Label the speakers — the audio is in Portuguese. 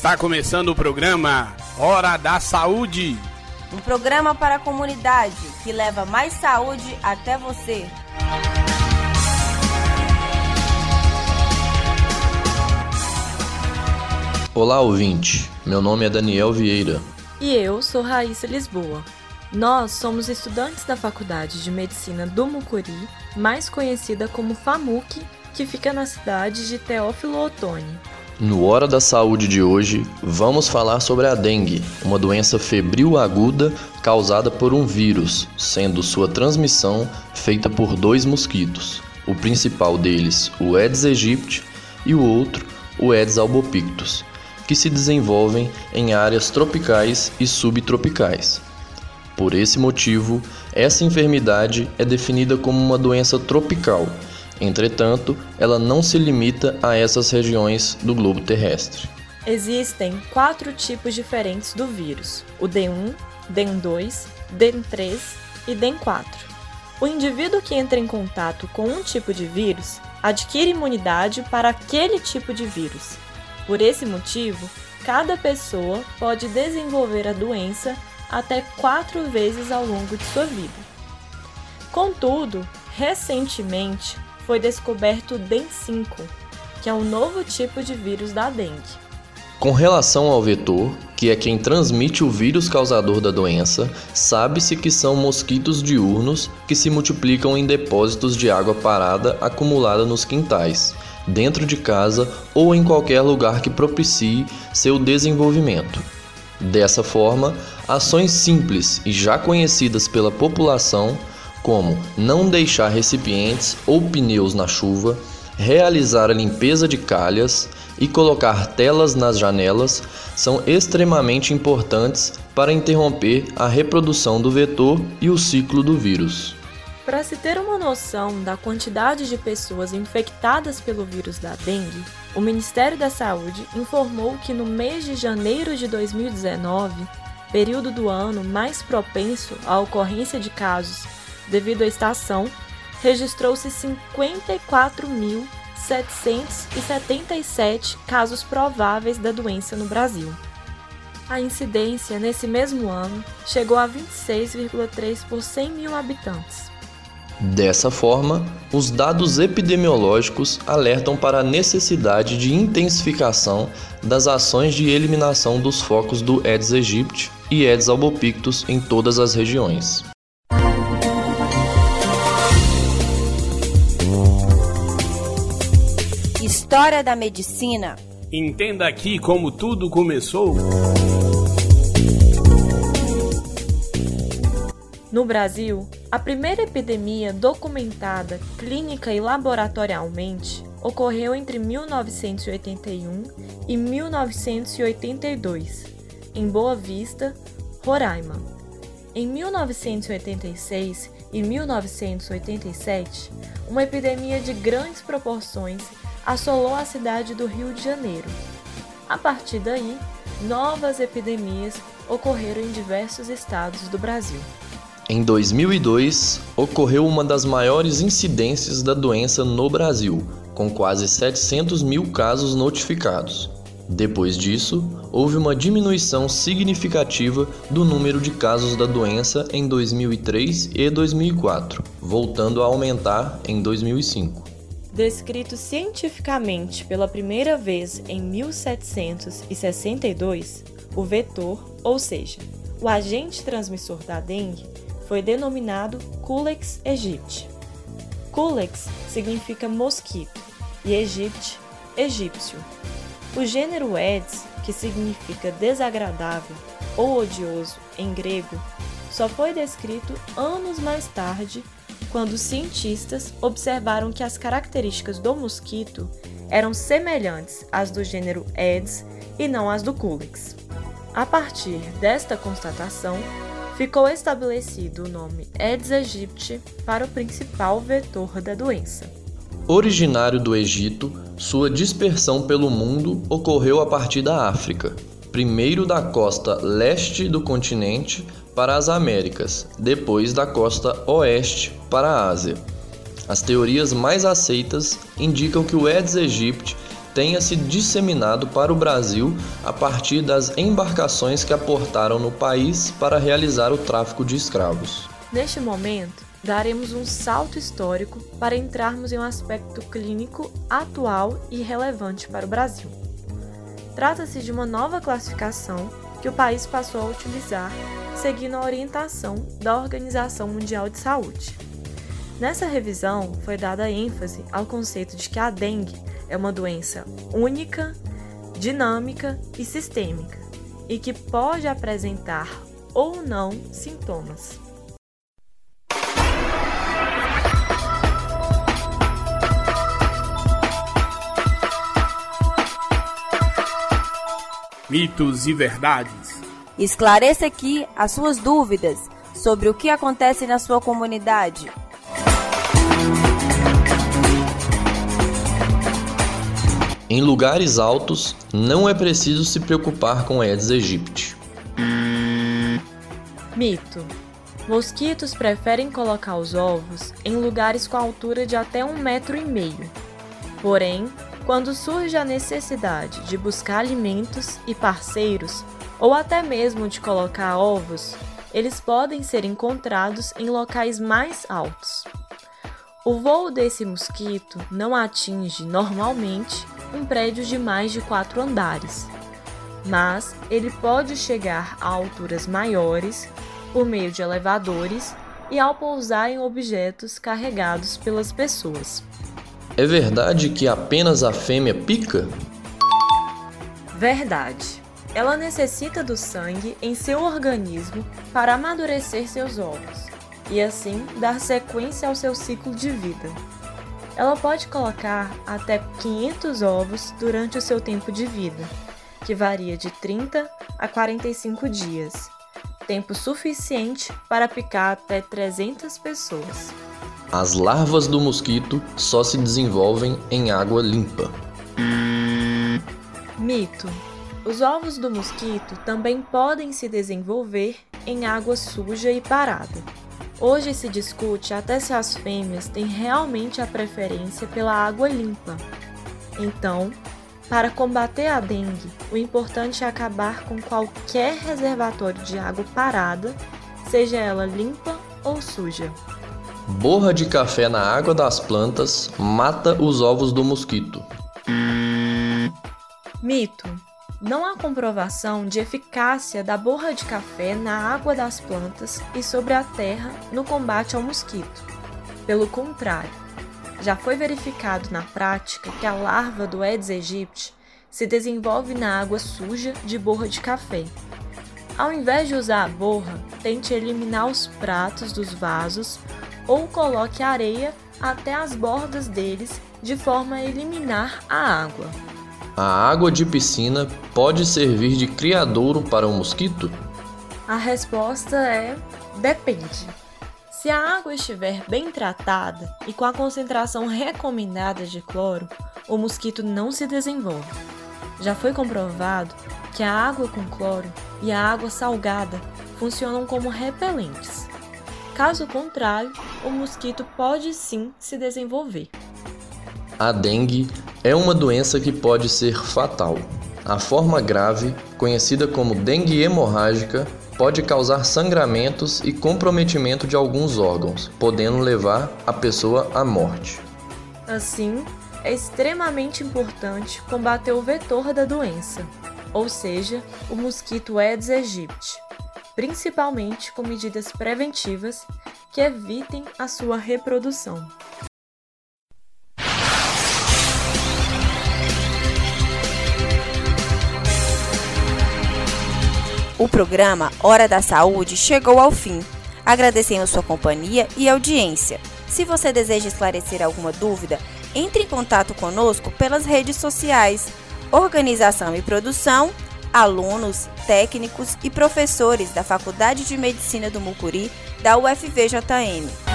Speaker 1: Está começando o programa Hora da Saúde.
Speaker 2: Um programa para a comunidade que leva mais saúde até você.
Speaker 3: Olá, ouvinte. Meu nome é Daniel Vieira.
Speaker 4: E eu sou Raíssa Lisboa. Nós somos estudantes da Faculdade de Medicina do Mucuri, mais conhecida como FAMUC, que fica na cidade de Teófilo Otoni.
Speaker 3: No Hora da Saúde de hoje, vamos falar sobre a dengue, uma doença febril aguda causada por um vírus, sendo sua transmissão feita por dois mosquitos. O principal deles, o Aedes aegypti, e o outro, o Aedes albopictus, que se desenvolvem em áreas tropicais e subtropicais. Por esse motivo, essa enfermidade é definida como uma doença tropical Entretanto, ela não se limita a essas regiões do globo terrestre.
Speaker 4: Existem quatro tipos diferentes do vírus: o D1, DEN2, DEN3 e DEN4. O indivíduo que entra em contato com um tipo de vírus adquire imunidade para aquele tipo de vírus. Por esse motivo, cada pessoa pode desenvolver a doença até quatro vezes ao longo de sua vida. Contudo, recentemente, foi descoberto o DEN5, que é um novo tipo de vírus da dengue.
Speaker 3: Com relação ao vetor, que é quem transmite o vírus causador da doença, sabe-se que são mosquitos diurnos que se multiplicam em depósitos de água parada acumulada nos quintais, dentro de casa ou em qualquer lugar que propicie seu desenvolvimento. Dessa forma, ações simples e já conhecidas pela população como não deixar recipientes ou pneus na chuva, realizar a limpeza de calhas e colocar telas nas janelas são extremamente importantes para interromper a reprodução do vetor e o ciclo do vírus.
Speaker 4: Para se ter uma noção da quantidade de pessoas infectadas pelo vírus da dengue, o Ministério da Saúde informou que no mês de janeiro de 2019, período do ano mais propenso à ocorrência de casos devido à estação, registrou-se 54.777 casos prováveis da doença no Brasil. A incidência nesse mesmo ano chegou a 26,3 por 100 mil habitantes.
Speaker 3: Dessa forma, os dados epidemiológicos alertam para a necessidade de intensificação das ações de eliminação dos focos do Aedes aegypti e Aedes albopictus em todas as regiões.
Speaker 2: História da medicina.
Speaker 1: Entenda aqui como tudo começou.
Speaker 4: No Brasil, a primeira epidemia documentada clínica e laboratorialmente ocorreu entre 1981 e 1982, em Boa Vista, Roraima. Em 1986 e 1987, uma epidemia de grandes proporções assolou a cidade do Rio de Janeiro. A partir daí, novas epidemias ocorreram em diversos estados do Brasil.
Speaker 3: Em 2002, ocorreu uma das maiores incidências da doença no Brasil, com quase 700 mil casos notificados. Depois disso, houve uma diminuição significativa do número de casos da doença em 2003 e 2004, voltando a aumentar em 2005
Speaker 4: descrito cientificamente pela primeira vez em 1762, o vetor, ou seja, o agente transmissor da dengue, foi denominado Culex aegypti. Culex significa mosquito e aegypti, egípcio. O gênero Aedes, que significa desagradável ou odioso em grego, só foi descrito anos mais tarde quando cientistas observaram que as características do mosquito eram semelhantes às do gênero Aedes e não às do Culex. A partir desta constatação, ficou estabelecido o nome Aedes aegypti para o principal vetor da doença.
Speaker 3: Originário do Egito, sua dispersão pelo mundo ocorreu a partir da África, primeiro da costa leste do continente para as Américas, depois da costa oeste para a Ásia. As teorias mais aceitas indicam que o Aedes aegypti tenha se disseminado para o Brasil a partir das embarcações que aportaram no país para realizar o tráfico de escravos.
Speaker 4: Neste momento, daremos um salto histórico para entrarmos em um aspecto clínico atual e relevante para o Brasil. Trata-se de uma nova classificação que o país passou a utilizar, seguindo a orientação da Organização Mundial de Saúde. Nessa revisão, foi dada ênfase ao conceito de que a dengue é uma doença única, dinâmica e sistêmica, e que pode apresentar ou não sintomas.
Speaker 1: Mitos e verdades.
Speaker 2: Esclareça aqui as suas dúvidas sobre o que acontece na sua comunidade.
Speaker 3: Em lugares altos, não é preciso se preocupar com Aedes aegypti.
Speaker 4: Mito: Mosquitos preferem colocar os ovos em lugares com altura de até um metro e meio. Porém, quando surge a necessidade de buscar alimentos e parceiros, ou até mesmo de colocar ovos, eles podem ser encontrados em locais mais altos. O voo desse mosquito não atinge normalmente um prédio de mais de quatro andares, mas ele pode chegar a alturas maiores por meio de elevadores e ao pousar em objetos carregados pelas pessoas.
Speaker 3: É verdade que apenas a fêmea pica?
Speaker 4: Verdade. Ela necessita do sangue em seu organismo para amadurecer seus ovos e assim dar sequência ao seu ciclo de vida. Ela pode colocar até 500 ovos durante o seu tempo de vida, que varia de 30 a 45 dias, tempo suficiente para picar até 300 pessoas.
Speaker 3: As larvas do mosquito só se desenvolvem em água limpa.
Speaker 4: Mito: Os ovos do mosquito também podem se desenvolver em água suja e parada. Hoje se discute até se as fêmeas têm realmente a preferência pela água limpa. Então, para combater a dengue, o importante é acabar com qualquer reservatório de água parada, seja ela limpa ou suja.
Speaker 3: Borra de café na água das plantas mata os ovos do mosquito.
Speaker 4: Mito: Não há comprovação de eficácia da borra de café na água das plantas e sobre a terra no combate ao mosquito. Pelo contrário, já foi verificado na prática que a larva do Aedes aegypti se desenvolve na água suja de borra de café. Ao invés de usar a borra, tente eliminar os pratos dos vasos ou coloque areia até as bordas deles de forma a eliminar a água.
Speaker 3: A água de piscina pode servir de criadouro para o um mosquito?
Speaker 4: A resposta é depende. Se a água estiver bem tratada e com a concentração recomendada de cloro, o mosquito não se desenvolve. Já foi comprovado que a água com cloro e a água salgada funcionam como repelentes. Caso contrário, o mosquito pode sim se desenvolver.
Speaker 3: A dengue é uma doença que pode ser fatal. A forma grave, conhecida como dengue hemorrágica, pode causar sangramentos e comprometimento de alguns órgãos, podendo levar a pessoa à morte.
Speaker 4: Assim, é extremamente importante combater o vetor da doença, ou seja, o mosquito Aedes aegypti principalmente com medidas preventivas que evitem a sua reprodução.
Speaker 2: O programa Hora da Saúde chegou ao fim. Agradecemos sua companhia e audiência. Se você deseja esclarecer alguma dúvida, entre em contato conosco pelas redes sociais. Organização e Produção alunos, técnicos e professores da Faculdade de Medicina do Mucuri da UFVJM.